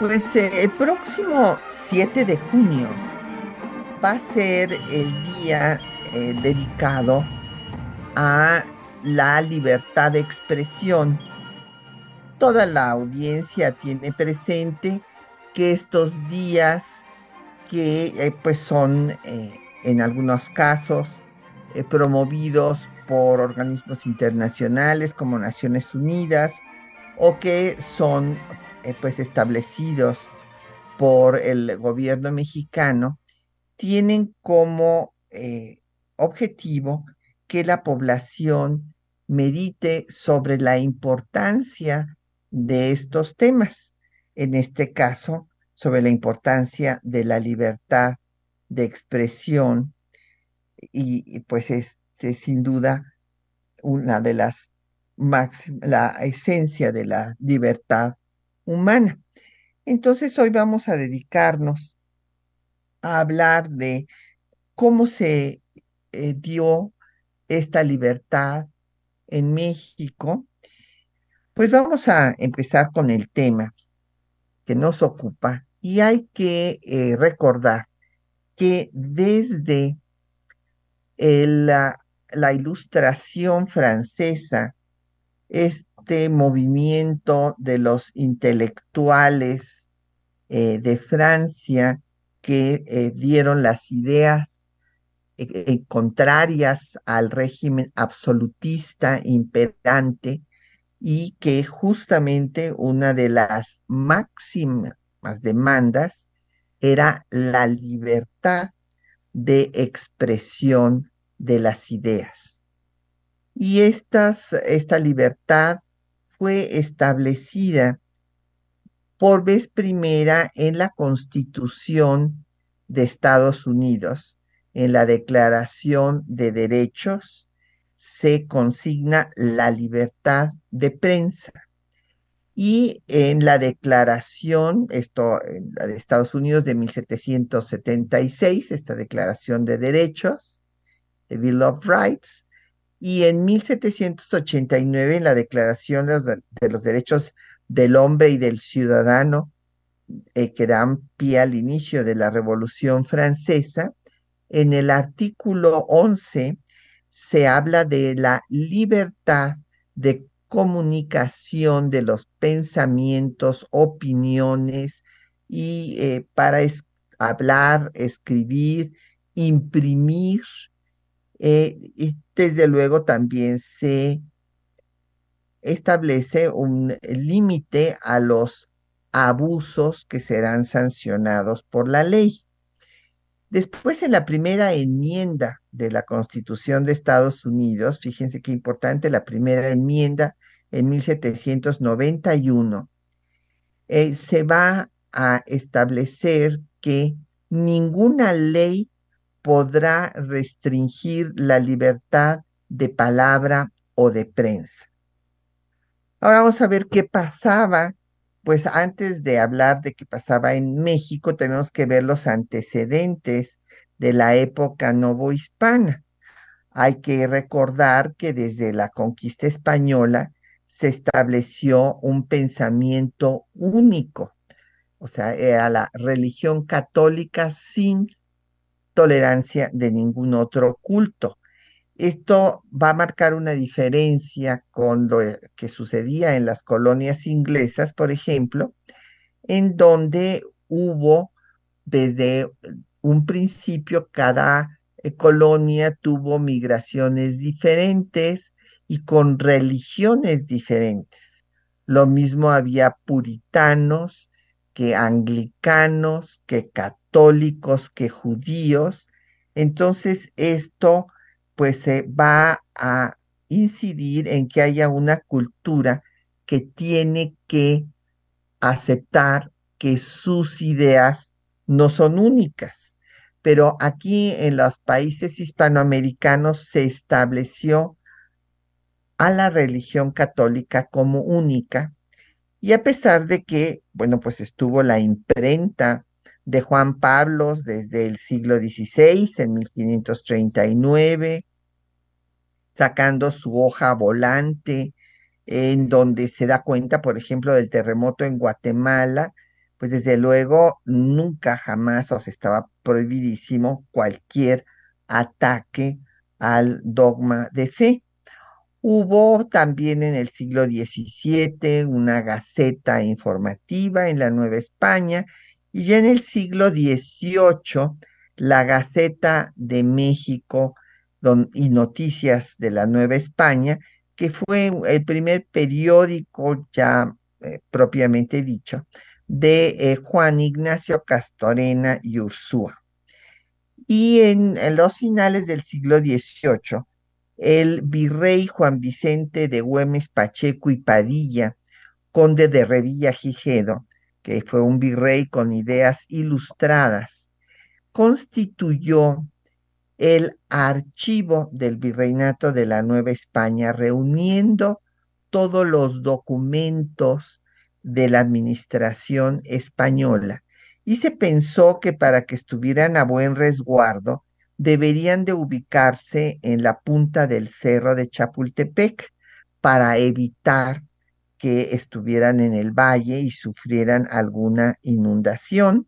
Pues eh, el próximo 7 de junio va a ser el día eh, dedicado a la libertad de expresión. Toda la audiencia tiene presente que estos días que eh, pues son en algunos casos promovidos por organismos internacionales como Naciones Unidas o que son eh, pues establecidos por el gobierno mexicano tienen como eh, objetivo que la población medite sobre la importancia de estos temas, en este caso sobre la importancia de la libertad de expresión y, pues es, sin duda una de las máximas, la esencia de la libertad humana. Entonces hoy vamos a dedicarnos a hablar de cómo se eh, dio esta libertad en México. Pues vamos a empezar con el tema que nos ocupa y hay que eh, recordar que desde la, la ilustración francesa, es este movimiento de los intelectuales eh, de Francia que eh, dieron las ideas eh, contrarias al régimen absolutista imperante y que justamente una de las máximas demandas era la libertad de expresión de las ideas. Y estas, esta libertad fue establecida por vez primera en la Constitución de Estados Unidos, en la Declaración de Derechos, se consigna la libertad de prensa. Y en la declaración, esto, de Estados Unidos de 1776, esta Declaración de Derechos, the Bill of Rights, y en 1789 en la Declaración de los, Derechos del Hombre y del Ciudadano, eh, que dan pie al inicio de la Revolución Francesa, en el artículo 11 se habla de la libertad de comunicación de los pensamientos, opiniones y eh, para hablar, escribir, imprimir eh, desde luego también se establece un límite a los abusos que serán sancionados por la ley. Después, en la primera enmienda de la Constitución de Estados Unidos, fíjense qué importante, la primera enmienda en 1791, eh, se va a establecer que ninguna ley podrá restringir la libertad de palabra o de prensa. Ahora vamos a ver qué pasaba. Pues antes de hablar de qué pasaba en México, tenemos que ver los antecedentes de la época novohispana. Hay que recordar que desde la conquista española se estableció un pensamiento único, o sea, era la religión católica sin tolerancia de ningún otro culto. Esto va a marcar una diferencia con lo que sucedía en las colonias inglesas, por ejemplo, en donde hubo desde un principio cada eh, colonia tuvo migraciones diferentes y con religiones diferentes. Lo mismo había puritanos que anglicanos, que católicos católicos que judíos. Entonces esto pues se va a incidir en que haya una cultura que tiene que aceptar que sus ideas no son únicas, pero aquí en los países hispanoamericanos se estableció a la religión católica como única y a pesar de que, bueno, pues estuvo la imprenta de Juan Pablo desde el siglo XVI, en 1539, sacando su hoja volante, en donde se da cuenta, por ejemplo, del terremoto en Guatemala, pues desde luego nunca jamás os estaba prohibidísimo cualquier ataque al dogma de fe. Hubo también en el siglo XVII una gaceta informativa en la Nueva España y ya en el siglo XVIII la Gaceta de México y Noticias de la Nueva España, que fue el primer periódico ya eh, propiamente dicho de eh, Juan Ignacio Castorena y Ursúa. Y en, los finales del siglo XVIII, el virrey Juan Vicente de Güemes Pacheco y Padilla, conde de Revilla Gijedo, que fue un virrey con ideas ilustradas, constituyó el archivo del virreinato de la Nueva España, reuniendo todos los documentos de la administración española. Y se pensó que para que estuvieran a buen resguardo, deberían de ubicarse en la punta del cerro de Chapultepec para evitar que estuvieran en el valle y sufrieran alguna inundación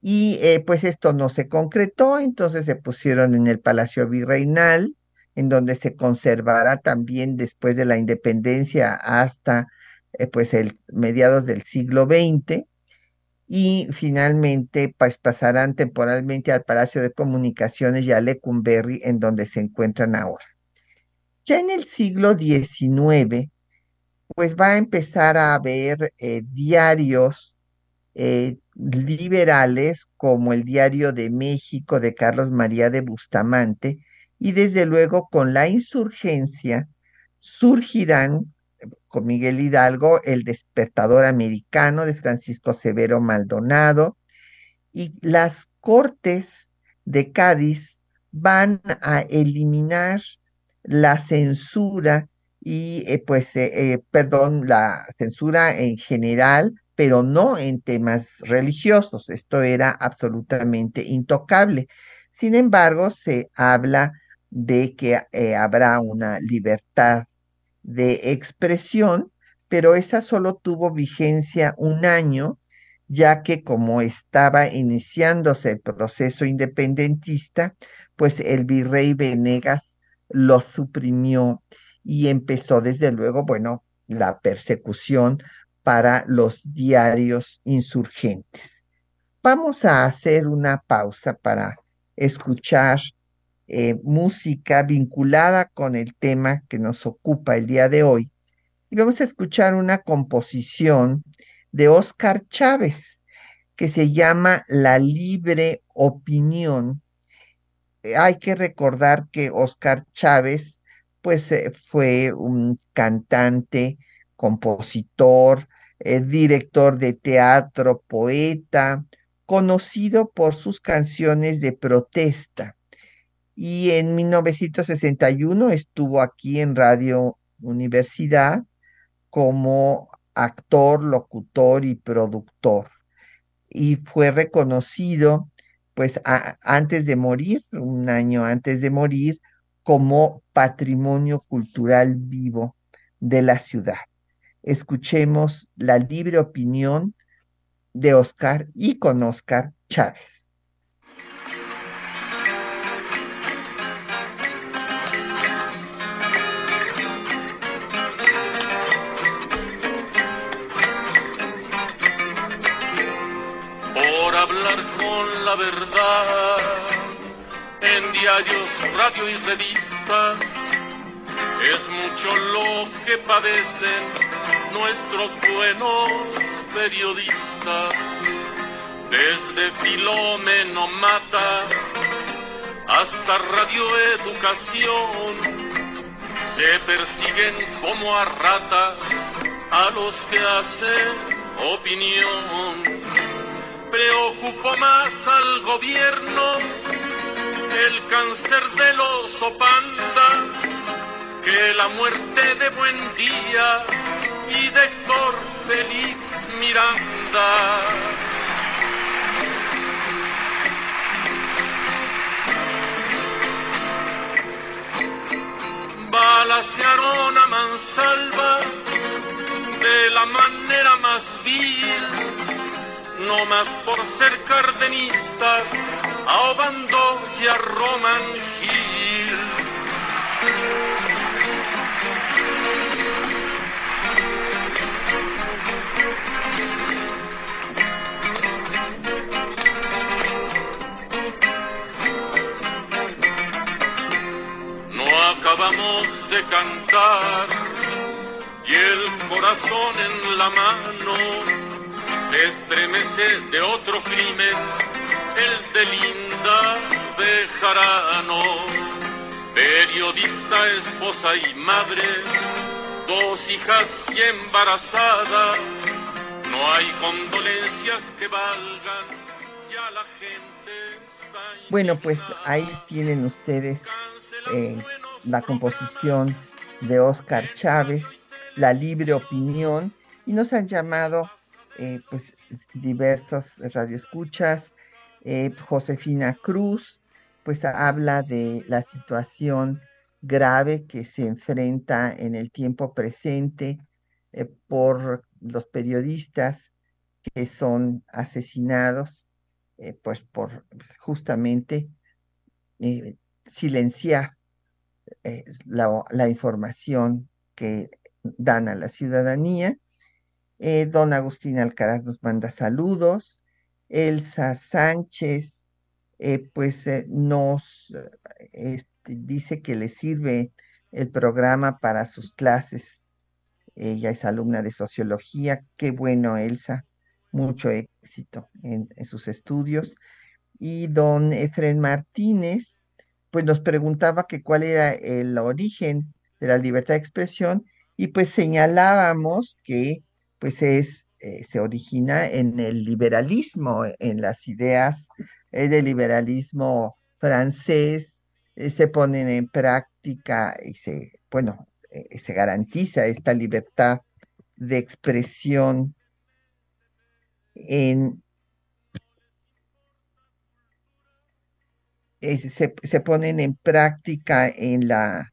y eh, pues esto no se concretó, entonces se pusieron en el Palacio Virreinal, en donde se conservará también después de la independencia hasta eh, pues el mediados del siglo XX y finalmente pues pasarán temporalmente al Palacio de Comunicaciones y a Lecumberri en donde se encuentran ahora. Ya en el siglo XIX pues va a empezar a haber eh, diarios liberales como el Diario de México de Carlos María de Bustamante y desde luego con la insurgencia surgirán con Miguel Hidalgo el despertador americano de Francisco Severo Maldonado y las cortes de Cádiz van a eliminar la censura y eh, pues, eh, eh, perdón, la censura en general pero no en temas religiosos. Esto era absolutamente intocable. Sin embargo, se habla de que habrá una libertad de expresión, pero esa solo tuvo vigencia un año, ya que como estaba iniciándose el proceso independentista, pues el virrey Venegas lo suprimió y empezó desde luego, bueno, la persecución para los diarios insurgentes. Vamos a hacer una pausa para escuchar eh, música vinculada con el tema que nos ocupa el día de hoy. Y vamos a escuchar una composición de Óscar Chávez que se llama La libre opinión. Eh, hay que recordar que Óscar Chávez pues eh, fue un cantante, compositor, eh, director de teatro, poeta, conocido por sus canciones de protesta. Y en 1961 estuvo aquí en Radio Universidad como actor, locutor y productor. Y fue reconocido, pues antes de morir, un año antes de morir, como patrimonio cultural vivo de la ciudad escuchemos la libre opinión de Oscar y con Oscar Chávez. Por hablar con la verdad radio y revistas, es mucho lo que padecen nuestros buenos periodistas, desde Filomeno Mata hasta Radio Educación, se persiguen como a ratas a los que hacen opinión. Preocupó más al gobierno el cáncer de los opanda que la muerte de Buen Día y de Héctor Félix Miranda. Balasearon a mansalva de la manera más vil, no más por ser cardenistas, a Obando y a Roman Gil. No acabamos de cantar y el corazón en la mano se estremece de otro crimen, el de Linda Bejarano, periodista, esposa y madre, dos hijas y embarazada, no hay condolencias que valgan, ya la gente está Bueno, pues ahí tienen ustedes eh, la composición de Oscar Chávez, La Libre Opinión, y nos han llamado eh, pues diversos radioescuchas. Eh, Josefina Cruz, pues habla de la situación grave que se enfrenta en el tiempo presente eh, por los periodistas que son asesinados, eh, pues por justamente silenciar la, información que dan a la ciudadanía. Don Agustín Alcaraz nos manda saludos. Elsa Sánchez, eh, pues eh, nos eh, este, dice que le sirve el programa para sus clases. Ella es alumna de sociología. Qué bueno, Elsa. Mucho éxito en, sus estudios. Y don Efren Martínez, pues nos preguntaba que cuál era el origen de la libertad de expresión y pues señalábamos que pues es, eh, se origina en el liberalismo, en las ideas eh, del liberalismo francés, eh, se ponen en práctica y se, bueno, se garantiza esta libertad de expresión en, se, se ponen en práctica en la,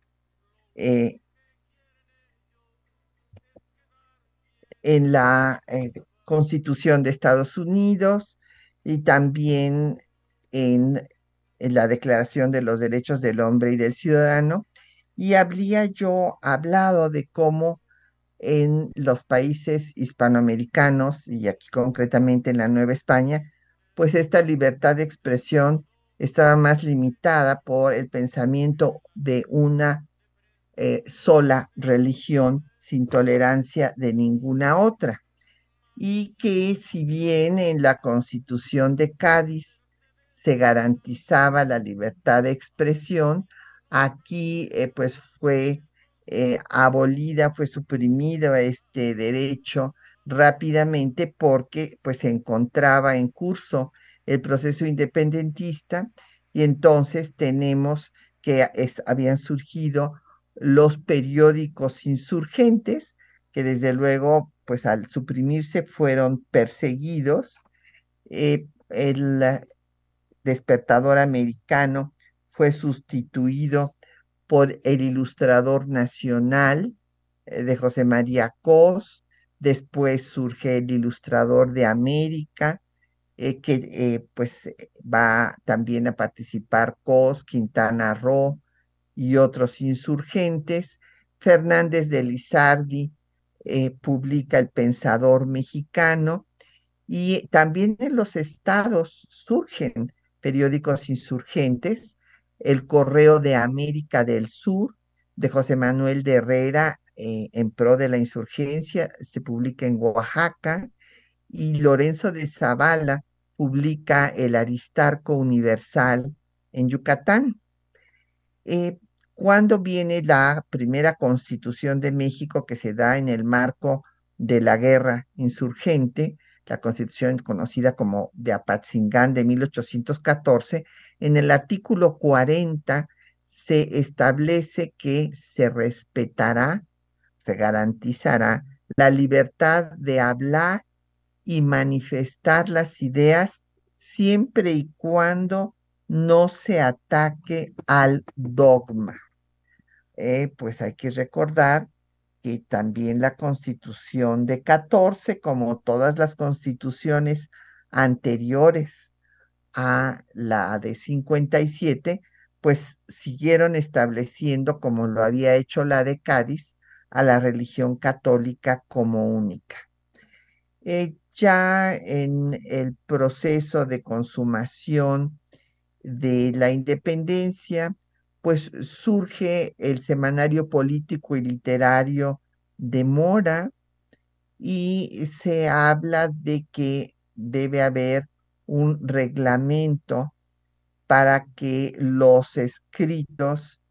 en la eh, Constitución de Estados Unidos y también en, en la Declaración de los Derechos del Hombre y del Ciudadano. Y habría yo hablado de cómo en los países hispanoamericanos, y aquí concretamente en la Nueva España, pues esta libertad de expresión estaba más limitada por el pensamiento de una eh, sola religión sin tolerancia de ninguna otra. Y que si bien en la constitución de Cádiz se garantizaba la libertad de expresión, aquí eh, pues fue eh, abolida, fue suprimido este derecho rápidamente porque pues se encontraba en curso el proceso independentista y entonces tenemos que es, habían surgido los periódicos insurgentes que desde luego pues al suprimirse fueron perseguidos. Eh, el despertador americano fue sustituido por el ilustrador nacional eh, de José María Cos, después surge el ilustrador de América, eh, que pues va también a participar Cos, Quintana Roo y otros insurgentes. Fernández de Lizardi publica El Pensador Mexicano y también en los estados surgen periódicos insurgentes el Correo de América del Sur de José Manuel de Herrera eh, en pro de la insurgencia, se publica en Oaxaca, y Lorenzo de Zavala publica el Aristarco Universal en Yucatán. Eh, cuando viene la primera constitución de México que se da en el marco de la guerra insurgente, la constitución conocida como de Apatzingán de 1814, en el artículo 40 se establece que se respetará, se garantizará la libertad de hablar y manifestar las ideas siempre y cuando no se ataque al dogma. Eh, pues hay que recordar que también la constitución de 14, como todas las constituciones anteriores a la de 57, pues siguieron estableciendo, como lo había hecho la de Cádiz, a la religión católica como única. Eh, ya en el proceso de consumación de la independencia, pues surge el semanario político y literario de Mora y se habla de que debe haber un reglamento para que los escritos,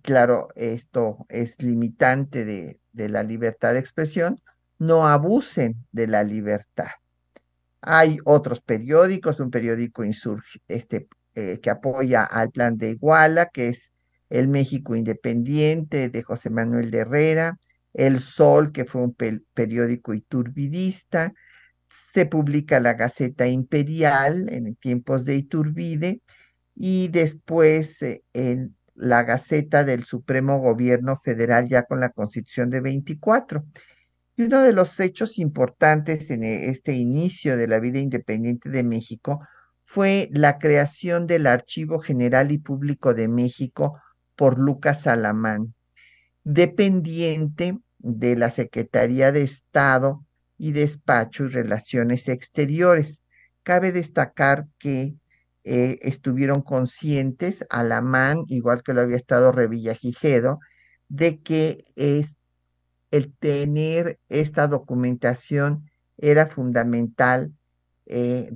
claro, esto es limitante de, la libertad de expresión, no abusen de la libertad. Hay otros periódicos, un periódico insurge, este, eh, que apoya al plan de Iguala, que es El México Independiente de José Manuel de Herrera, El Sol, que fue un periódico iturbidista, se publica la Gaceta Imperial en tiempos de Iturbide y después eh, en la Gaceta del Supremo Gobierno Federal ya con la Constitución de 24. Y uno de los hechos importantes en eh, este inicio de la vida independiente de México fue la creación del Archivo General y Público de México por Lucas Alamán, dependiente de la Secretaría de Estado y Despacho y Relaciones Exteriores. Cabe destacar que eh, estuvieron conscientes, Alamán, igual que lo había estado Revillagigedo, de que es, el tener esta documentación era fundamental eh,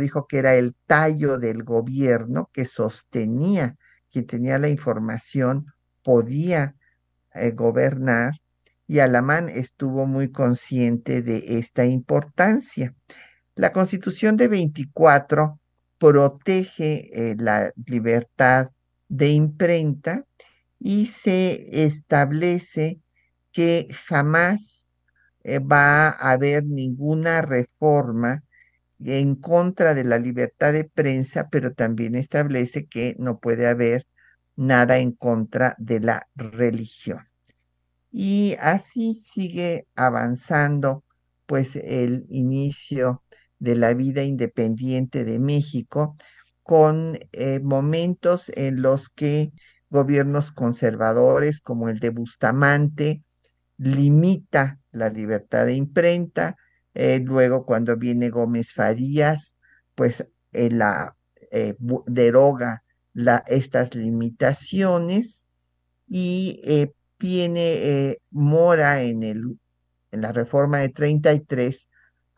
dijo que era el tallo del gobierno que sostenía, quien tenía la información podía eh, gobernar y Alamán estuvo muy consciente de esta importancia. La constitución de 24 protege eh, la libertad de imprenta y se establece que jamás eh, va a haber ninguna reforma en contra de la libertad de prensa, pero también establece que no puede haber nada en contra de la religión. Y así sigue avanzando pues el inicio de la vida independiente de México con eh, momentos en los que gobiernos conservadores como el de Bustamante limita la libertad de imprenta, eh, luego, cuando viene Gómez Farías, pues eh, la, eh, deroga la, estas limitaciones y viene Mora en, el, en la reforma de 33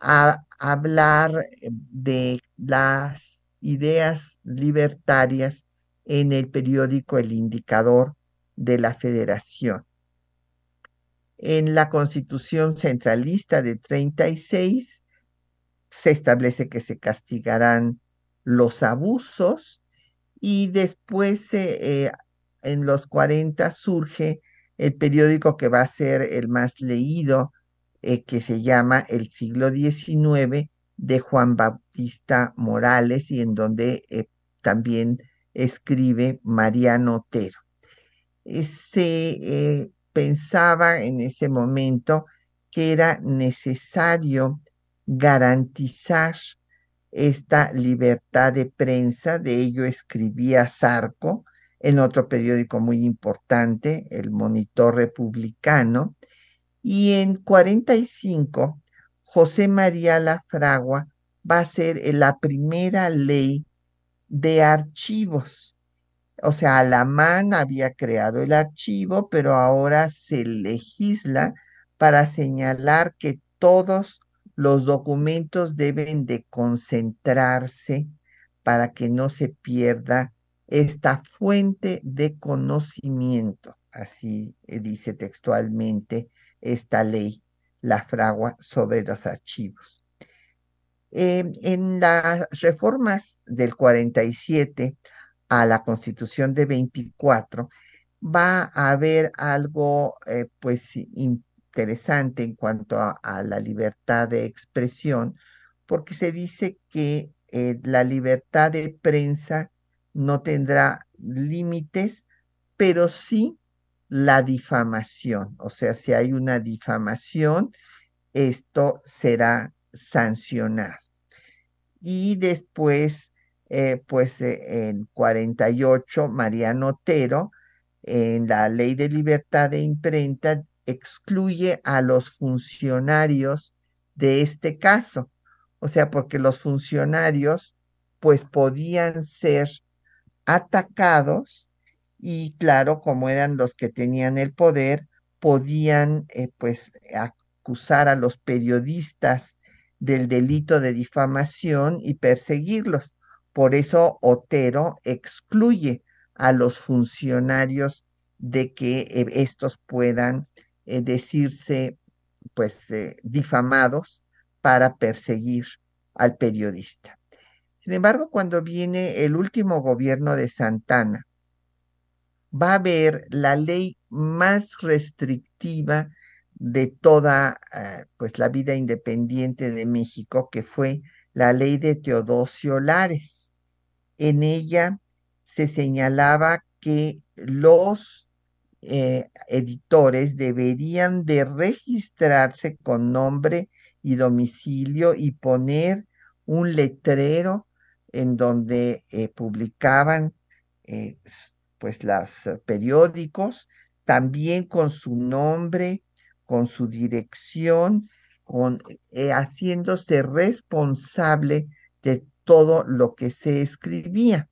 a hablar de las ideas libertarias en el periódico El Indicador de la Federación en la Constitución Centralista de 36 se establece que se castigarán los abusos y después eh, en los 40 surge el periódico que va a ser el más leído, eh, que se llama El siglo XIX de Juan Bautista Morales y en donde eh, también escribe Mariano Otero. Se pensaba en ese momento que era necesario garantizar esta libertad de prensa, de ello escribía Zarco en otro periódico muy importante, el Monitor Republicano, y en 45 José María Lafragua va a ser la primera ley de archivos o sea, Alamán había creado el archivo, pero ahora se legisla para señalar que todos los documentos deben de concentrarse para que no se pierda esta fuente de conocimiento, así eh, dice textualmente esta ley la fragua sobre los archivos. en las reformas del 47 a la constitución de 24, va a haber algo eh, pues interesante en cuanto a, la libertad de expresión, porque se dice que eh, la libertad de prensa no tendrá límites, pero sí la difamación. O sea, si hay una difamación, esto será sancionado. Y después, eh, pues en 48, Mariano Otero en la ley de libertad de imprenta excluye a los funcionarios de este caso. O sea, porque los funcionarios pues podían ser atacados y claro, como eran los que tenían el poder, podían eh, pues acusar a los periodistas del delito de difamación y perseguirlos. Por eso Otero excluye a los funcionarios de que eh, estos puedan eh, decirse pues eh, difamados para perseguir al periodista. Sin embargo, cuando viene el último gobierno de Santana, va a haber la ley más restrictiva de toda pues la vida independiente de México, que fue la ley de Teodosio Lares. En ella se señalaba que los eh, editores deberían de registrarse con nombre y domicilio y poner un letrero en donde eh, publicaban eh, pues los periódicos, también con su nombre, con su dirección, con, haciéndose responsable de todo lo que se escribía.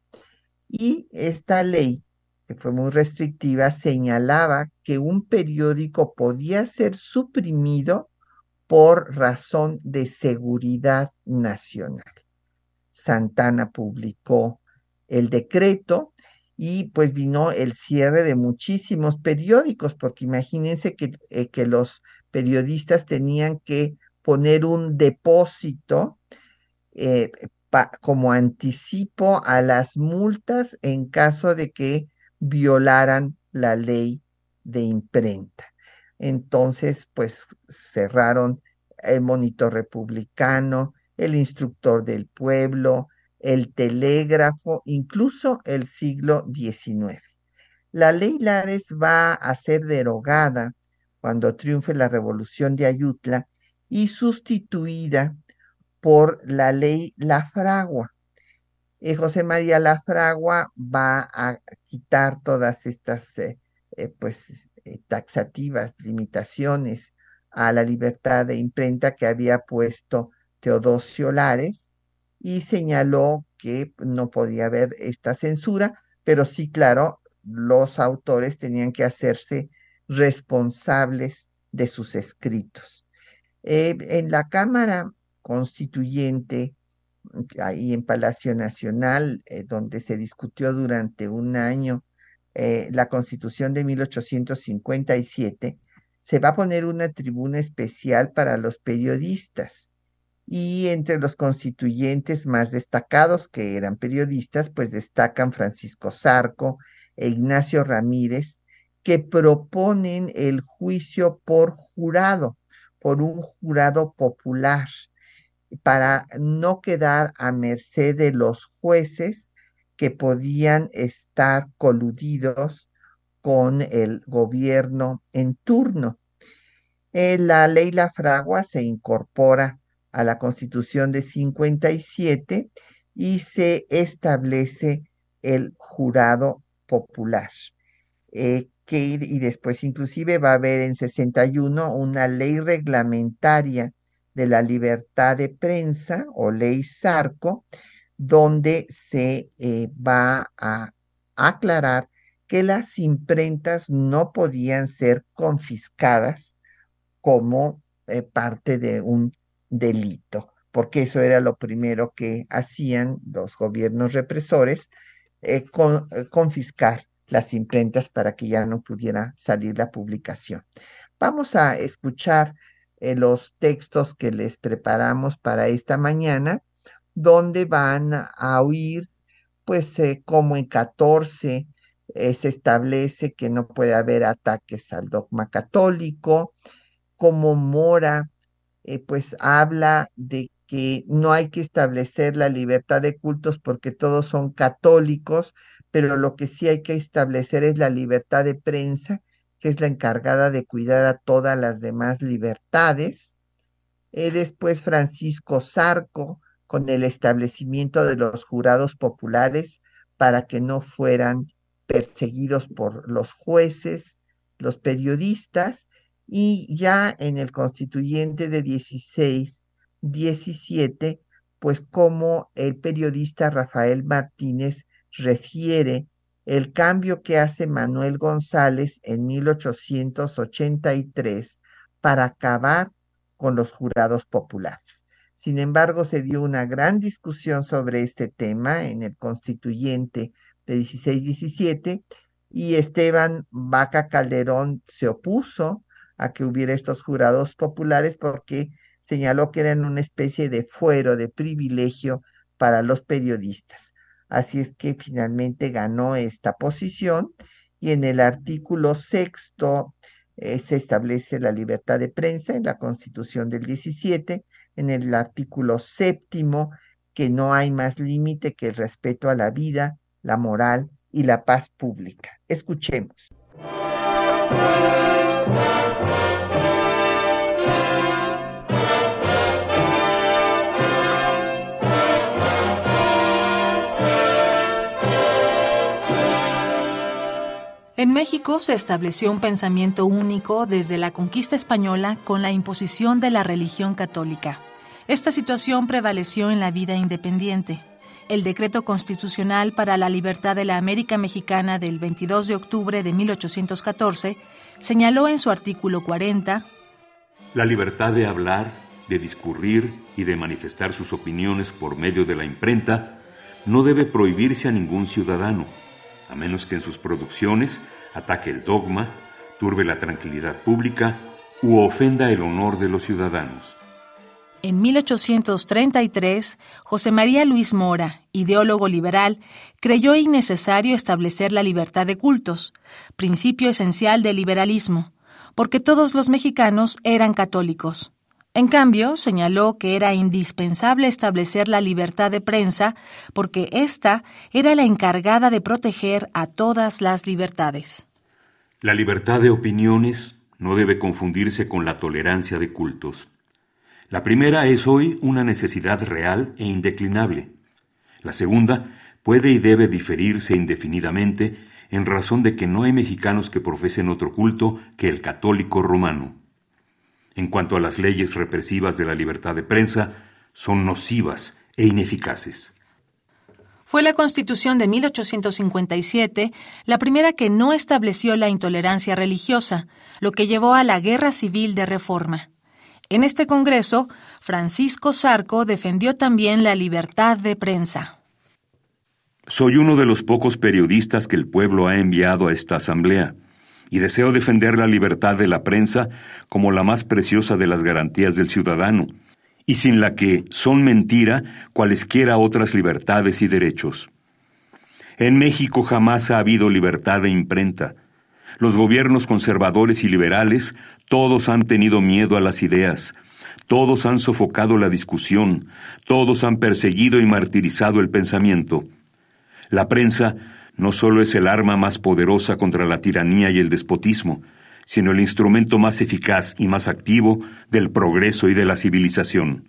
Y esta ley, que fue muy restrictiva, señalaba que un periódico podía ser suprimido por razón de seguridad nacional. Santana publicó el decreto y pues vino el cierre de muchísimos periódicos, porque imagínense que, eh, que los periodistas tenían que poner un depósito eh, como anticipo a las multas en caso de que violaran la ley de imprenta. Entonces, pues cerraron el monitor republicano, el instructor del pueblo, el telégrafo, incluso el siglo XIX. La ley Lares va a ser derogada cuando triunfe la revolución de Ayutla y sustituida por la ley La Fragua. Eh, José María La Fragua va a quitar todas estas eh, eh, pues, taxativas limitaciones a la libertad de imprenta que había puesto Teodosio Lares y señaló que no podía haber esta censura, pero sí, claro, los autores tenían que hacerse responsables de sus escritos. en la Cámara constituyente ahí en Palacio Nacional, eh, donde se discutió durante un año eh, la constitución de 1857, se va a poner una tribuna especial para los periodistas. Y entre los constituyentes más destacados, que eran periodistas, pues destacan Francisco Zarco e Ignacio Ramírez, que proponen el juicio por jurado, por un jurado popular para no quedar a merced de los jueces que podían estar coludidos con el gobierno en turno. Eh, la ley La Fragua se incorpora a la Constitución de 57 y se establece el jurado popular. Eh, que, y después inclusive va a haber en 61 una ley reglamentaria de la libertad de prensa o ley Sarco, donde se eh, va a aclarar que las imprentas no podían ser confiscadas como eh, parte de un delito, porque eso era lo primero que hacían los gobiernos represores, eh, confiscar las imprentas para que ya no pudiera salir la publicación. Vamos a escuchar eh, los textos que les preparamos para esta mañana, donde van a oír, pues eh, como en 14 eh, se establece que no puede haber ataques al dogma católico, como Mora, pues habla de que no hay que establecer la libertad de cultos porque todos son católicos, pero lo que sí hay que establecer es la libertad de prensa, que es la encargada de cuidar a todas las demás libertades. Eh, después Francisco Zarco, con el establecimiento de los jurados populares para que no fueran perseguidos por los jueces, los periodistas, y ya en el constituyente de 16 17, pues como el periodista Rafael Martínez refiere el cambio que hace Manuel González en 1883 para acabar con los jurados populares. Sin embargo, se dio una gran discusión sobre este tema en el constituyente de 16-17 y Esteban Vaca Calderón se opuso a que hubiera estos jurados populares porque señaló que eran una especie de fuero, de privilegio para los periodistas. Así es que finalmente ganó esta posición y en el artículo sexto eh, se establece la libertad de prensa en la Constitución del 17, en el artículo séptimo que no hay más límite que el respeto a la vida, la moral y la paz pública. Escuchemos. En México se estableció un pensamiento único desde la conquista española con la imposición de la religión católica. Esta situación prevaleció en la vida independiente. El decreto constitucional para la libertad de la América Mexicana del 22 de octubre de 1814 señaló en su artículo 40 La libertad de hablar, de discurrir y de manifestar sus opiniones por medio de la imprenta no debe prohibirse a ningún ciudadano a menos que en sus producciones ataque el dogma, turbe la tranquilidad pública u ofenda el honor de los ciudadanos. En 1833, José María Luis Mora, ideólogo liberal, creyó innecesario establecer la libertad de cultos, principio esencial del liberalismo, porque todos los mexicanos eran católicos. En cambio, señaló que era indispensable establecer la libertad de prensa porque ésta era la encargada de proteger a todas las libertades. La libertad de opiniones no debe confundirse con la tolerancia de cultos. La primera es hoy una necesidad real e indeclinable. La segunda puede y debe diferirse indefinidamente en razón de que no hay mexicanos que profesen otro culto que el católico romano en cuanto a las leyes represivas de la libertad de prensa, son nocivas e ineficaces. Fue la Constitución de 1857 la primera que no estableció la intolerancia religiosa, lo que llevó a la Guerra Civil de Reforma. En este Congreso, Francisco Zarco defendió también la libertad de prensa. Soy uno de los pocos periodistas que el pueblo ha enviado a esta Asamblea y deseo defender la libertad de la prensa como la más preciosa de las garantías del ciudadano, y sin la que son mentira cualesquiera otras libertades y derechos. En México jamás ha habido libertad de imprenta. Los gobiernos conservadores y liberales todos han tenido miedo a las ideas, todos han sofocado la discusión, todos han perseguido y martirizado el pensamiento. La prensa no solo es el arma más poderosa contra la tiranía y el despotismo, sino el instrumento más eficaz y más activo del progreso y de la civilización.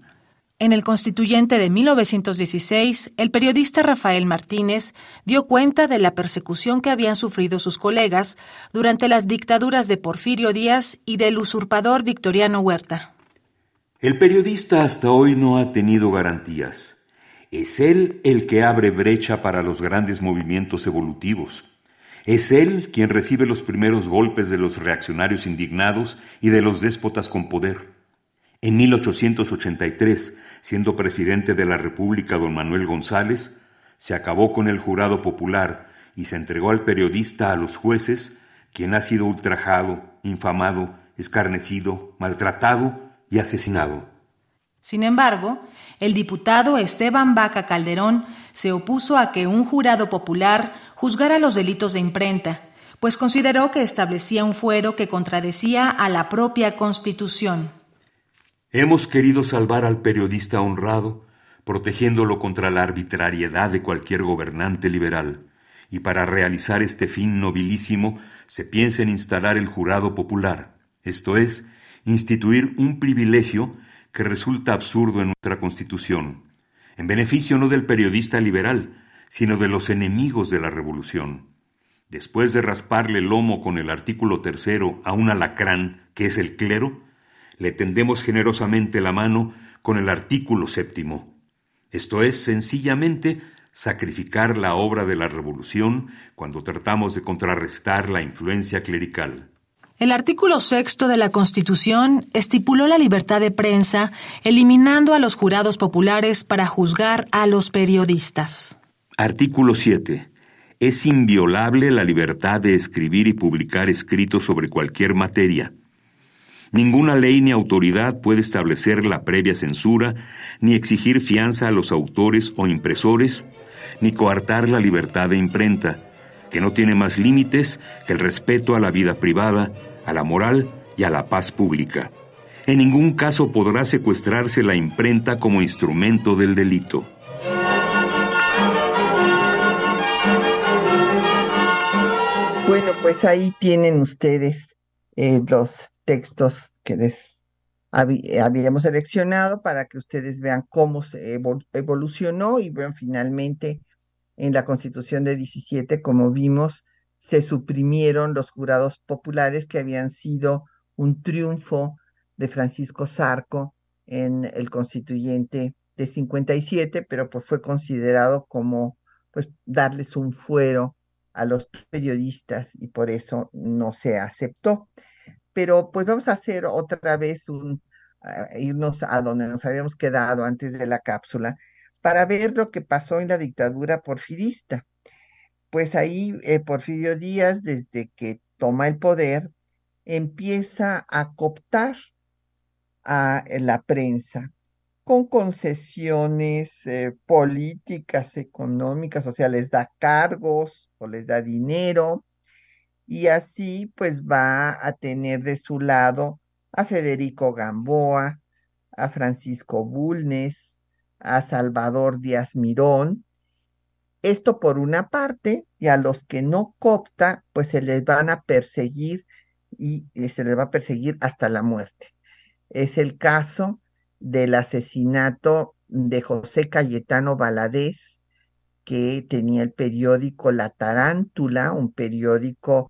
En el constituyente de 1916, el periodista Rafael Martínez dio cuenta de la persecución que habían sufrido sus colegas durante las dictaduras de Porfirio Díaz y del usurpador Victoriano Huerta. El periodista hasta hoy no ha tenido garantías. Es Él el que abre brecha para los grandes movimientos evolutivos. Es Él quien recibe los primeros golpes de los reaccionarios indignados y de los déspotas con poder. En 1883, siendo presidente de la República don Manuel González, se acabó con el jurado popular y se entregó al periodista a los jueces, quien ha sido ultrajado, infamado, escarnecido, maltratado y asesinado. Sin embargo, el diputado Esteban Vaca Calderón se opuso a que un jurado popular juzgara los delitos de imprenta, pues consideró que establecía un fuero que contradecía a la propia Constitución. Hemos querido salvar al periodista honrado, protegiéndolo contra la arbitrariedad de cualquier gobernante liberal, y para realizar este fin nobilísimo se piensa en instalar el jurado popular, esto es, instituir un privilegio que resulta absurdo en nuestra Constitución, en beneficio no del periodista liberal, sino de los enemigos de la revolución. Después de rasparle el lomo con el artículo tercero a un alacrán, que es el clero, le tendemos generosamente la mano con el artículo séptimo. Esto es sencillamente sacrificar la obra de la revolución cuando tratamos de contrarrestar la influencia clerical. El artículo sexto de la Constitución estipuló la libertad de prensa, eliminando a los jurados populares para juzgar a los periodistas. Artículo 7. Es inviolable la libertad de escribir y publicar escritos sobre cualquier materia. Ninguna ley ni autoridad puede establecer la previa censura, ni exigir fianza a los autores o impresores, ni coartar la libertad de imprenta que no tiene más límites que el respeto a la vida privada, a la moral y a la paz pública. En ningún caso podrá secuestrarse la imprenta como instrumento del delito. Bueno, pues ahí tienen ustedes eh, los textos que les habíamos seleccionado para que ustedes vean cómo se evolucionó y vean finalmente en la Constitución de 17, como vimos, se suprimieron los jurados populares que habían sido un triunfo de Francisco Zarco en el constituyente de 57, pero pues fue considerado como pues darles un fuero a los periodistas y por eso no se aceptó. Pero pues vamos a hacer otra vez un irnos a donde nos habíamos quedado antes de la cápsula para ver lo que pasó en la dictadura porfirista. Pues ahí eh, Porfirio Díaz, desde que toma el poder, empieza a cooptar a la prensa con concesiones eh, políticas, económicas, o sea, les da cargos o les da dinero, y así pues va a tener de su lado a Federico Gamboa, a Francisco Bulnes, a Salvador Díaz Mirón. Esto por una parte, y a los que no copta, pues se les van a perseguir y se les va a perseguir hasta la muerte. Es el caso del asesinato de José Cayetano Valadez, que tenía el periódico La Tarántula, un periódico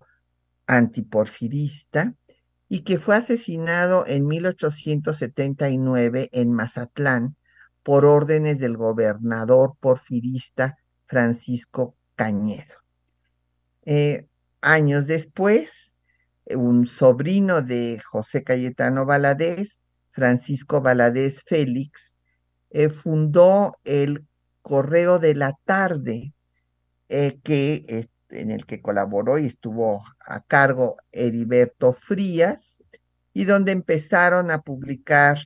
antiporfirista, y que fue asesinado en 1879 en Mazatlán por órdenes del gobernador porfirista Francisco Cañedo. Eh, años después, un sobrino de José Cayetano Valadez, Francisco Valadez Félix, eh, fundó el Correo de la Tarde, eh, en el que colaboró y estuvo a cargo Heriberto Frías, y donde empezaron a publicar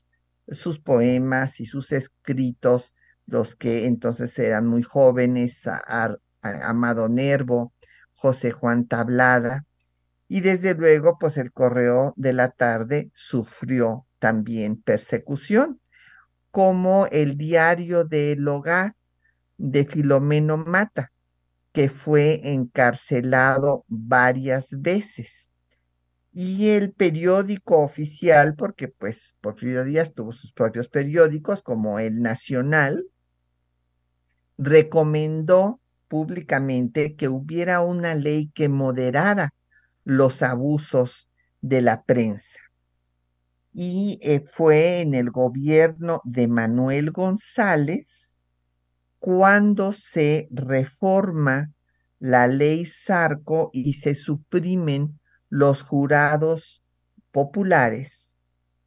sus poemas y sus escritos, los que entonces eran muy jóvenes, a, Amado Nervo, José Juan Tablada, y desde luego, pues el Correo de la Tarde sufrió también persecución, como el diario del hogar de Filomeno Mata, que fue encarcelado varias veces y el periódico oficial, porque pues Porfirio Díaz tuvo sus propios periódicos, como el Nacional, recomendó públicamente que hubiera una ley que moderara los abusos de la prensa. Y eh, fue en el gobierno de Manuel González cuando se reforma la ley Sarco y se suprimen los jurados populares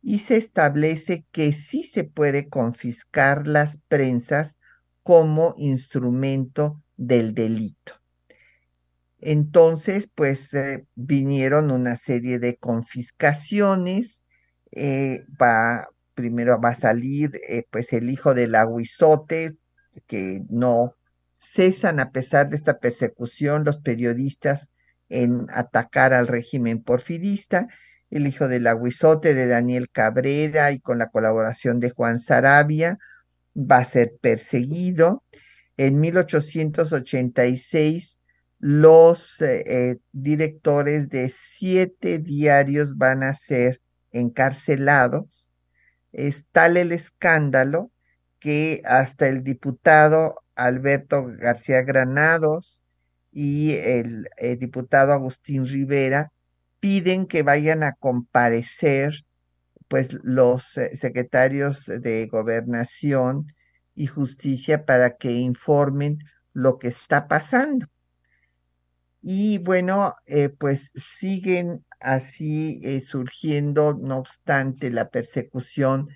y se establece que sí se puede confiscar las prensas como instrumento del delito. Entonces, pues eh, vinieron una serie de confiscaciones, eh, primero va a salir eh, pues el hijo del aguizote, que no cesan a pesar de esta persecución los periodistas en atacar al régimen porfirista, el hijo del aguizote de Daniel Cabrera y con la colaboración de Juan Sarabia va a ser perseguido. En 1886 los eh, eh, directores de siete diarios van a ser encarcelados. Es tal el escándalo que hasta el diputado Alberto García Granados y el, el diputado Agustín Rivera piden que vayan a comparecer pues los eh, secretarios de gobernación y justicia para que informen lo que está pasando. Y bueno, eh, pues siguen así eh, surgiendo, no obstante, la persecución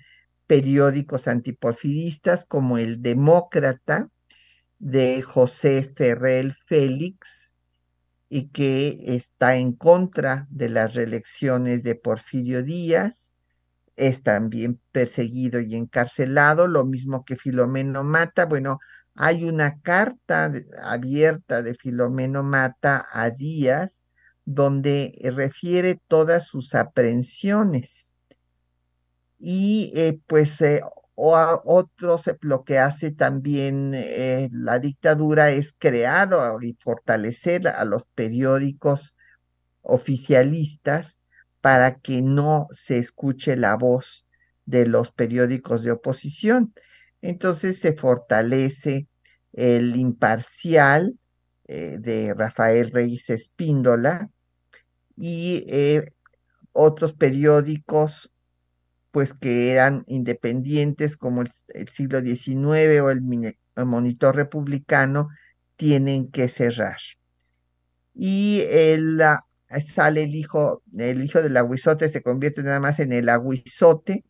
periódicos antiporfiristas como el Demócrata de José Ferrell Félix y que está en contra de las reelecciones de Porfirio Díaz, es también perseguido y encarcelado, lo mismo que Filomeno Mata. Bueno, hay una carta abierta de Filomeno Mata a Díaz donde refiere todas sus aprehensiones. Y eh, pues eh, o otros lo que hace también eh, la dictadura es crear y fortalecer a los periódicos oficialistas para que no se escuche la voz de los periódicos de oposición. Entonces se fortalece el imparcial eh, de Rafael Reyes Espíndola y eh, otros periódicos pues que eran independientes como el, siglo XIX o el, Monitor Republicano tienen que cerrar. Y el, sale el hijo, el hijo del aguizote se convierte nada más en el aguizote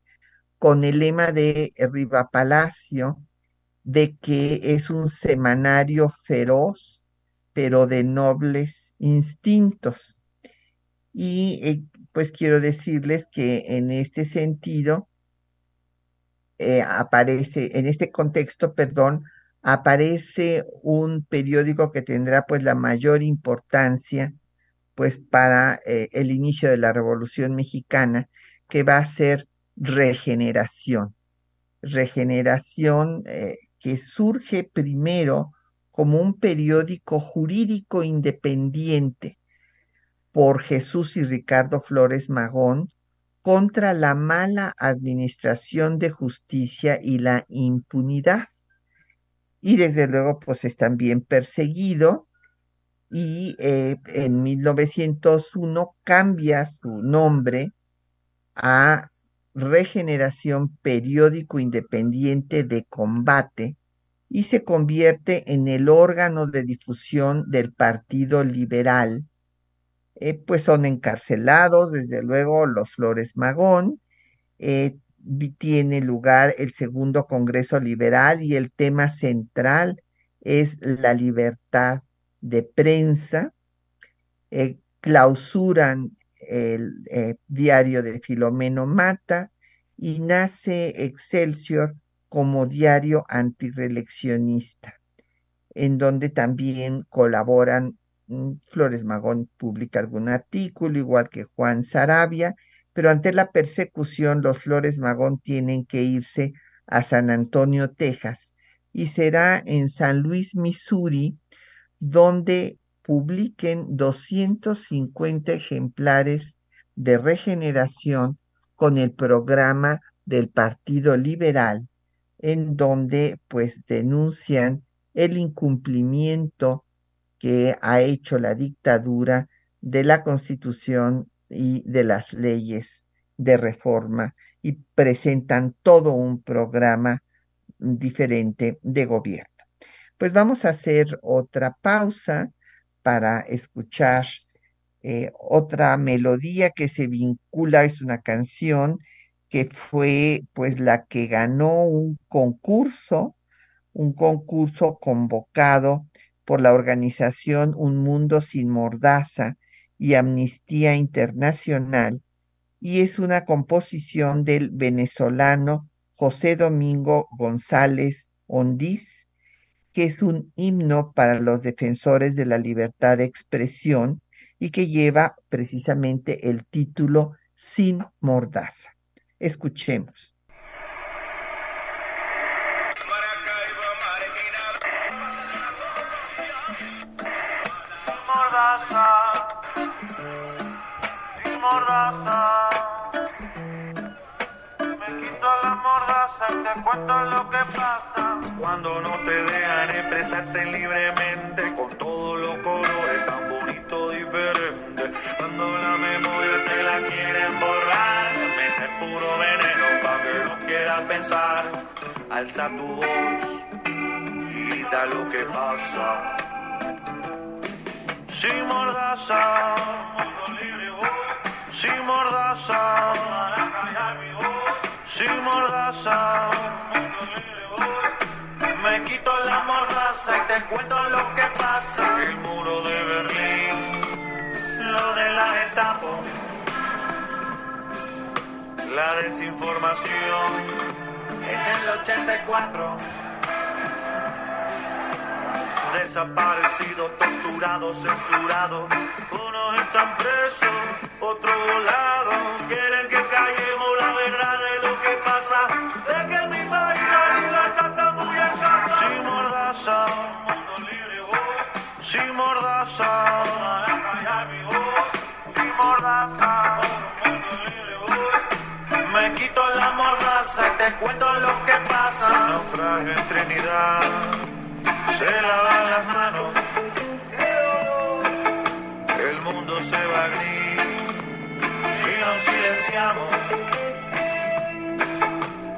con el lema de Riva Palacio de que es un semanario feroz, pero de nobles instintos. Y eh, pues quiero decirles que en este sentido eh, aparece, en este contexto, perdón, aparece un periódico que tendrá pues la mayor importancia pues para eh, el inicio de la Revolución Mexicana, que va a ser Regeneración. Regeneración eh, que surge primero como un periódico jurídico independiente por Jesús y Ricardo Flores Magón contra la mala administración de justicia y la impunidad. Y desde luego, pues es también perseguido y eh, en 1901 cambia su nombre a Regeneración Periódico Independiente de Combate y se convierte en el órgano de difusión del Partido Liberal. Eh, pues son encarcelados, desde luego, los Flores Magón. Eh, tiene lugar el segundo Congreso Liberal y el tema central es la libertad de prensa, eh, clausuran el diario de Filomeno Mata y nace Excelsior como diario antireleccionista, en donde también colaboran Flores Magón publica algún artículo, igual que Juan Sarabia, pero ante la persecución los Flores Magón tienen que irse a San Antonio, Texas, y será en San Luis, Missouri, donde publiquen 250 ejemplares de regeneración con el programa del Partido Liberal, en donde pues denuncian el incumplimiento que ha hecho la dictadura de la Constitución y de las leyes de reforma y presentan todo un programa diferente de gobierno. Pues vamos a hacer otra pausa para escuchar eh, otra melodía que se vincula, es una canción que fue pues la que ganó un concurso, un concurso convocado por la organización Un Mundo Sin Mordaza y Amnistía Internacional y es una composición del venezolano José Domingo González Ondiz, que es un himno para los defensores de la libertad de expresión y que lleva precisamente el título Sin Mordaza. Escuchemos. Me quito la mordaza y te cuento lo que pasa. Cuando no te dejan expresarte libremente con todos los colores tan bonito diferente. Cuando la memoria te la quieren borrar, meter puro veneno para que no quieras pensar. Alza tu voz y grita lo que pasa. Sin mordaza, mundo libre voy. Sin mordaza, para callar mi voz. Sin mordaza, mundo libre voy. Me quito la mordaza y te cuento lo que pasa. El muro de Berlín, lo de la Gestapo, la desinformación en el 84 desaparecidos, torturados, censurados. Unos están presos, otros volados. Quieren que callemos la verdad de lo que pasa. De que mi país la libertad está muy escasa. Sin mordaza, mundo libre voy. Sin mordaza, para callar mi voz. Sin mordaza, mundo libre voy. Me quito la mordaza y te cuento lo que pasa. Naufragio en Trinidad se lavan las manos. El mundo se va a gris si nos silenciamos.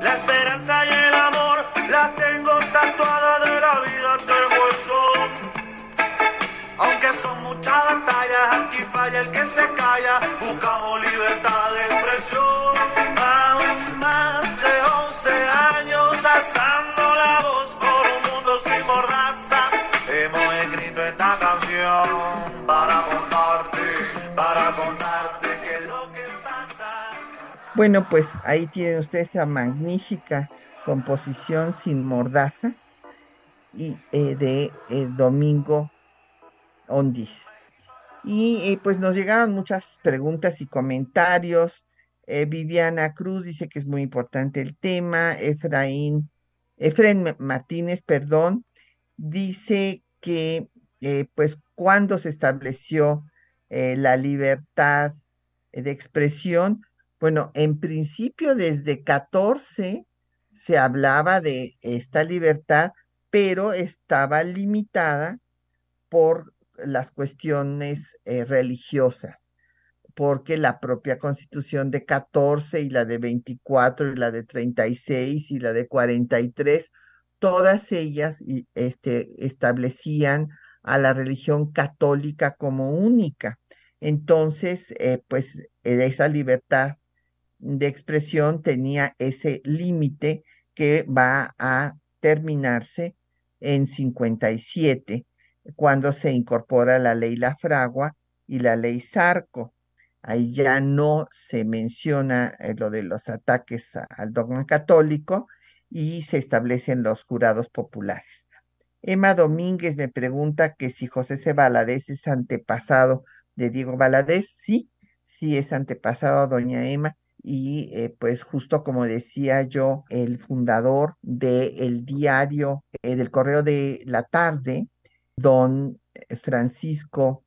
La esperanza y el amor las tengo tatuadas de la vida hasta el. Aunque son muchas batallas, aquí falla el que se calla. Buscamos libertad de expresión. Aún más de 11 años alzando para contarte, para contarte que lo que pasa. Bueno, pues ahí tiene usted esa magnífica composición sin mordaza y eh, de eh, Domingo Ondis. Y eh, pues nos llegaron muchas preguntas y comentarios. Viviana Cruz dice que es muy importante el tema. Efraín, Efraín Martínez, perdón, dice que pues cuando se estableció la libertad de expresión, bueno, en principio desde 14 se hablaba de esta libertad, pero estaba limitada por las cuestiones eh, religiosas, porque la propia constitución de 14 y la de 24 y la de 36 y la de 43, todas ellas este, establecían a la religión católica como única. Entonces, eh, pues esa libertad de expresión tenía ese límite que va a terminarse en 57 cuando se incorpora la ley La Fragua y la ley Sarco. Ahí ya no se menciona eh, lo de los ataques al dogma católico y se establecen los jurados populares. Emma Domínguez me pregunta que si José C. Valadez es antepasado de Diego Valadez. Sí, sí es antepasado, doña Emma. Y eh, pues justo como decía yo, el fundador del diario, eh, del Correo de la Tarde, don Francisco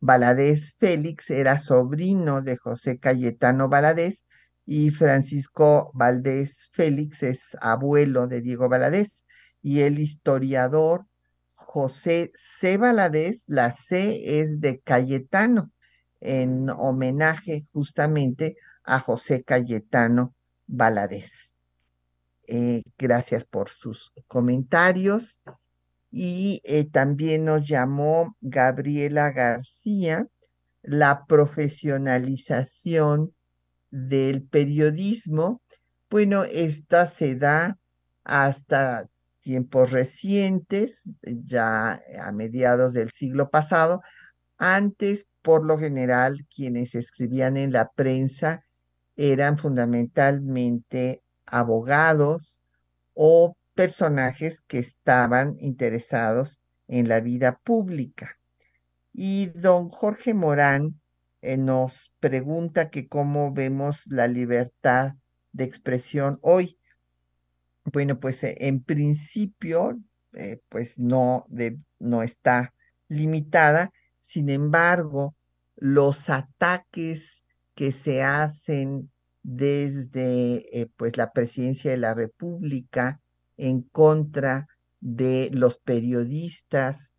Valadez Félix era sobrino de José Cayetano Valadez y Francisco Valdés Félix es abuelo de Diego Valadez y el historiador José C. Valadez, la C es de Cayetano, en homenaje justamente a José Cayetano Valadez. Eh, gracias por sus comentarios y eh, también nos llamó Gabriela García, la profesionalización del periodismo. Bueno, esta se da hasta tiempos recientes, ya a mediados del siglo pasado. Antes, por lo general, quienes escribían en la prensa eran fundamentalmente abogados o personajes que estaban interesados en la vida pública. Y don Jorge Morán eh, nos pregunta que cómo vemos la libertad de expresión hoy. Bueno, pues eh, en principio, eh, pues no, no está limitada. Sin embargo, los ataques que se hacen desde pues la presidencia de la República en contra de los periodistas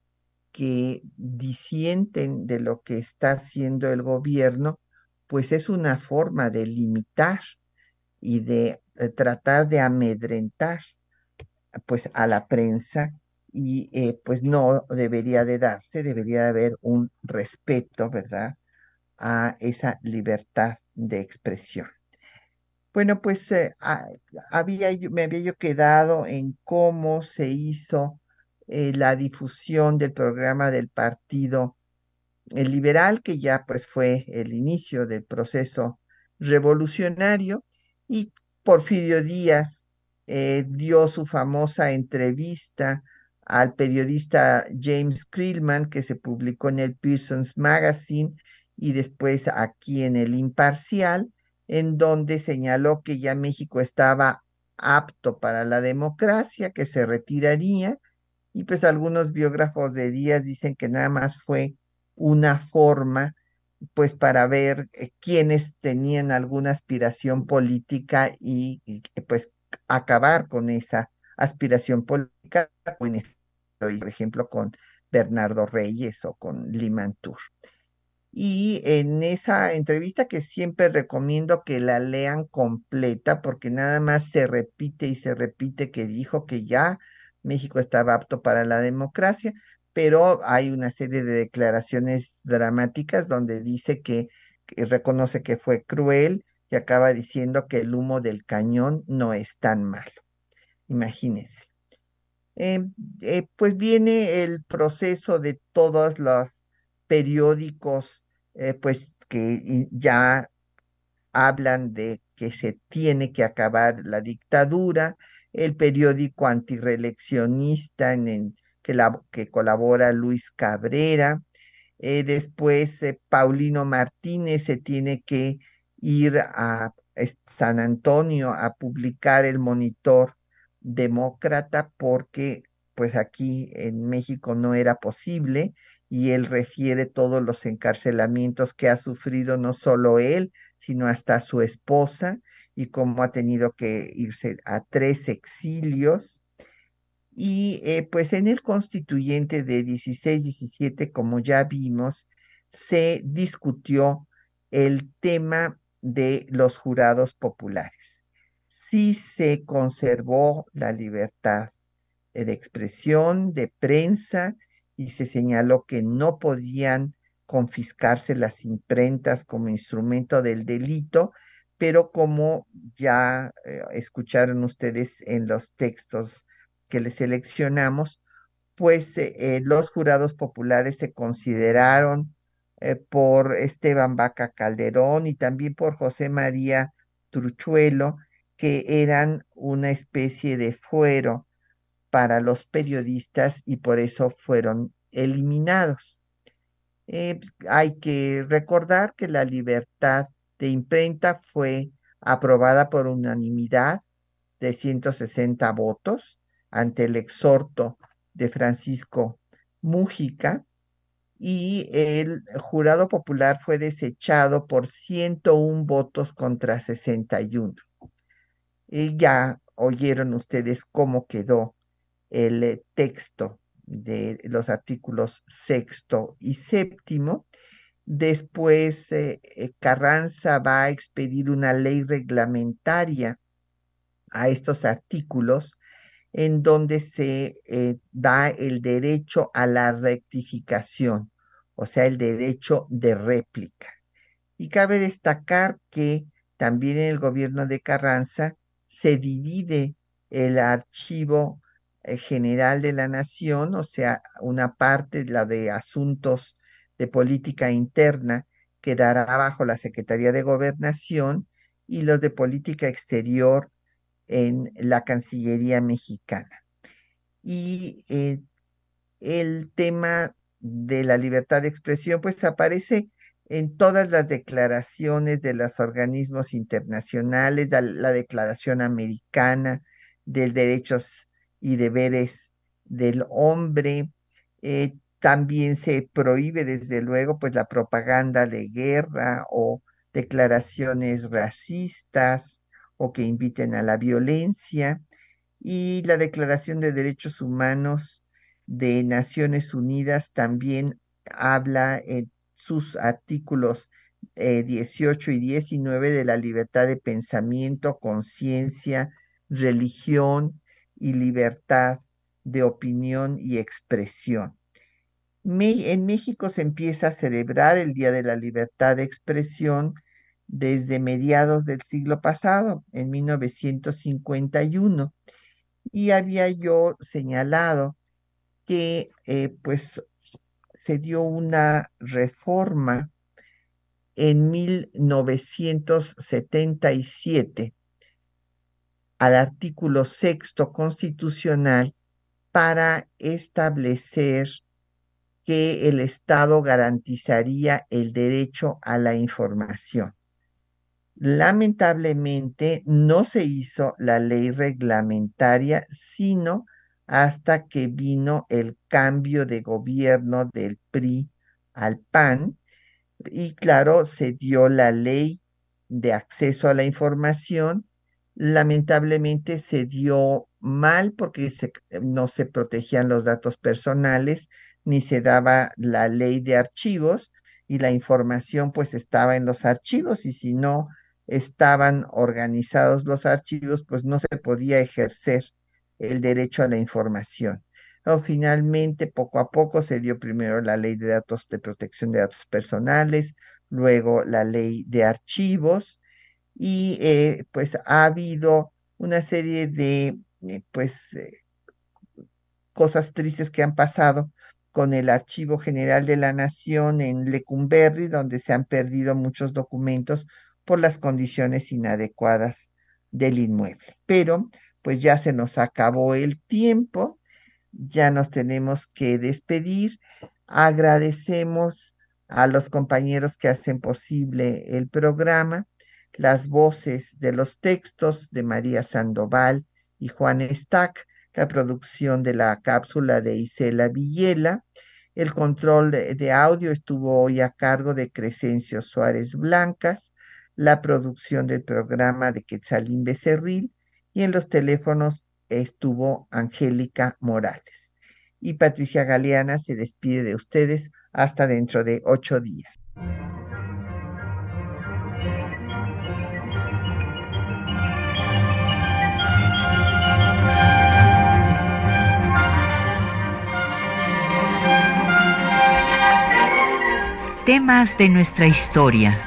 que disienten de lo que está haciendo el gobierno, pues es una forma de limitar y de, eh, tratar de amedrentar pues a la prensa y eh, pues no debería de darse, debería de haber un respeto, ¿verdad? A esa libertad de expresión. Bueno, pues eh, había, me había yo quedado en cómo se hizo la difusión del programa del Partido Liberal, que ya pues fue el inicio del proceso revolucionario, y Porfirio Díaz eh, dio su famosa entrevista al periodista James Krillman, que se publicó en el Pearson's Magazine y después aquí en el Imparcial, en donde señaló que ya México estaba apto para la democracia, que se retiraría, y pues algunos biógrafos de Díaz dicen que nada más fue una forma, pues para ver eh, quiénes tenían alguna aspiración política y, pues acabar con esa aspiración política, por ejemplo, con Bernardo Reyes o con Limantur. Y en esa entrevista que siempre recomiendo que la lean completa porque nada más se repite y se repite que dijo que ya México estaba apto para la democracia, pero hay una serie de declaraciones dramáticas donde dice que, reconoce que fue cruel y acaba diciendo que el humo del cañón no es tan malo. Imagínense. Em, eh, pues viene el proceso de todos los periódicos eh, pues que ya hablan de que se tiene que acabar la dictadura, el periódico antireeleccionista en el que, la, que colabora Luis Cabrera, eh, después eh, Paulino Martínez se tiene que ir a San Antonio a publicar el monitor demócrata porque pues aquí en México no era posible y él refiere todos los encarcelamientos que ha sufrido no solo él, sino hasta su esposa y cómo ha tenido que irse a tres exilios. Y eh, pues en el constituyente de 16-17, como ya vimos, se discutió el tema de los jurados populares. Sí se conservó la libertad de expresión, de prensa, y se señaló que no podían confiscarse las imprentas como instrumento del delito, pero como ya eh, escucharon ustedes en los textos que les seleccionamos, pues eh, eh, los jurados populares se consideraron por Esteban Vaca Calderón y también por José María Truchuelo, que eran una especie de fuero para los periodistas y por eso fueron eliminados. Eh, hay que recordar que la libertad de imprenta fue aprobada por unanimidad de 160 votos ante el exhorto de Francisco Mújica y el jurado popular fue desechado por 101 votos contra 61. Y ya oyeron ustedes cómo quedó el eh, texto de los artículos sexto y séptimo. Después eh, eh, Carranza va a expedir una ley reglamentaria a estos artículos en donde se da el derecho a la rectificación, o sea, el derecho de réplica. Y cabe destacar que también en el gobierno de Carranza se divide el archivo eh, general de la Nación, o sea, una parte, la de asuntos de política interna, quedará bajo la Secretaría de Gobernación y los de política exterior en la Cancillería mexicana. Y eh, el tema de la libertad de expresión, pues aparece en todas las declaraciones de los organismos internacionales, la, Declaración Americana de Derechos y Deberes del Hombre. Eh, también se prohíbe, desde luego, pues la propaganda de guerra o declaraciones racistas o que inviten a la violencia. Y la Declaración de Derechos Humanos de Naciones Unidas también habla en sus artículos 18 eh, y 19 de la libertad de pensamiento, conciencia, religión y libertad de opinión y expresión. en México se empieza a celebrar el Día de la Libertad de Expresión desde mediados del siglo pasado, en 1951, y había yo señalado que eh, pues se dio una reforma en 1977 al artículo sexto constitucional para establecer que el Estado garantizaría el derecho a la información. Lamentablemente no se hizo la ley reglamentaria, sino hasta que vino el cambio de gobierno del PRI al PAN y claro, se dio la ley de acceso a la información. Lamentablemente se dio mal porque no se protegían los datos personales ni se daba la ley de archivos y la información pues estaba en los archivos y si no estaban organizados los archivos pues no se podía ejercer el derecho a la información. O finalmente, poco a poco se dio primero la ley de datos de protección de datos personales, luego la ley de archivos y eh, pues ha habido una serie de eh, pues eh, cosas tristes que han pasado con el Archivo General de la Nación en Lecumberri, donde se han perdido muchos documentos por las condiciones inadecuadas del inmueble. Pero pues ya se nos acabó el tiempo, ya nos tenemos que despedir. Agradecemos a los compañeros que hacen posible el programa, las voces de los textos de María Sandoval y Juan Stack, la producción de la cápsula de Isela Villela, el control de, audio estuvo hoy a cargo de Crescencio Suárez Blancas, la producción del programa de Quetzalín Becerril y en los teléfonos estuvo Angélica Morales. Y Patricia Galeana se despide de ustedes hasta dentro de ocho días. Temas de nuestra historia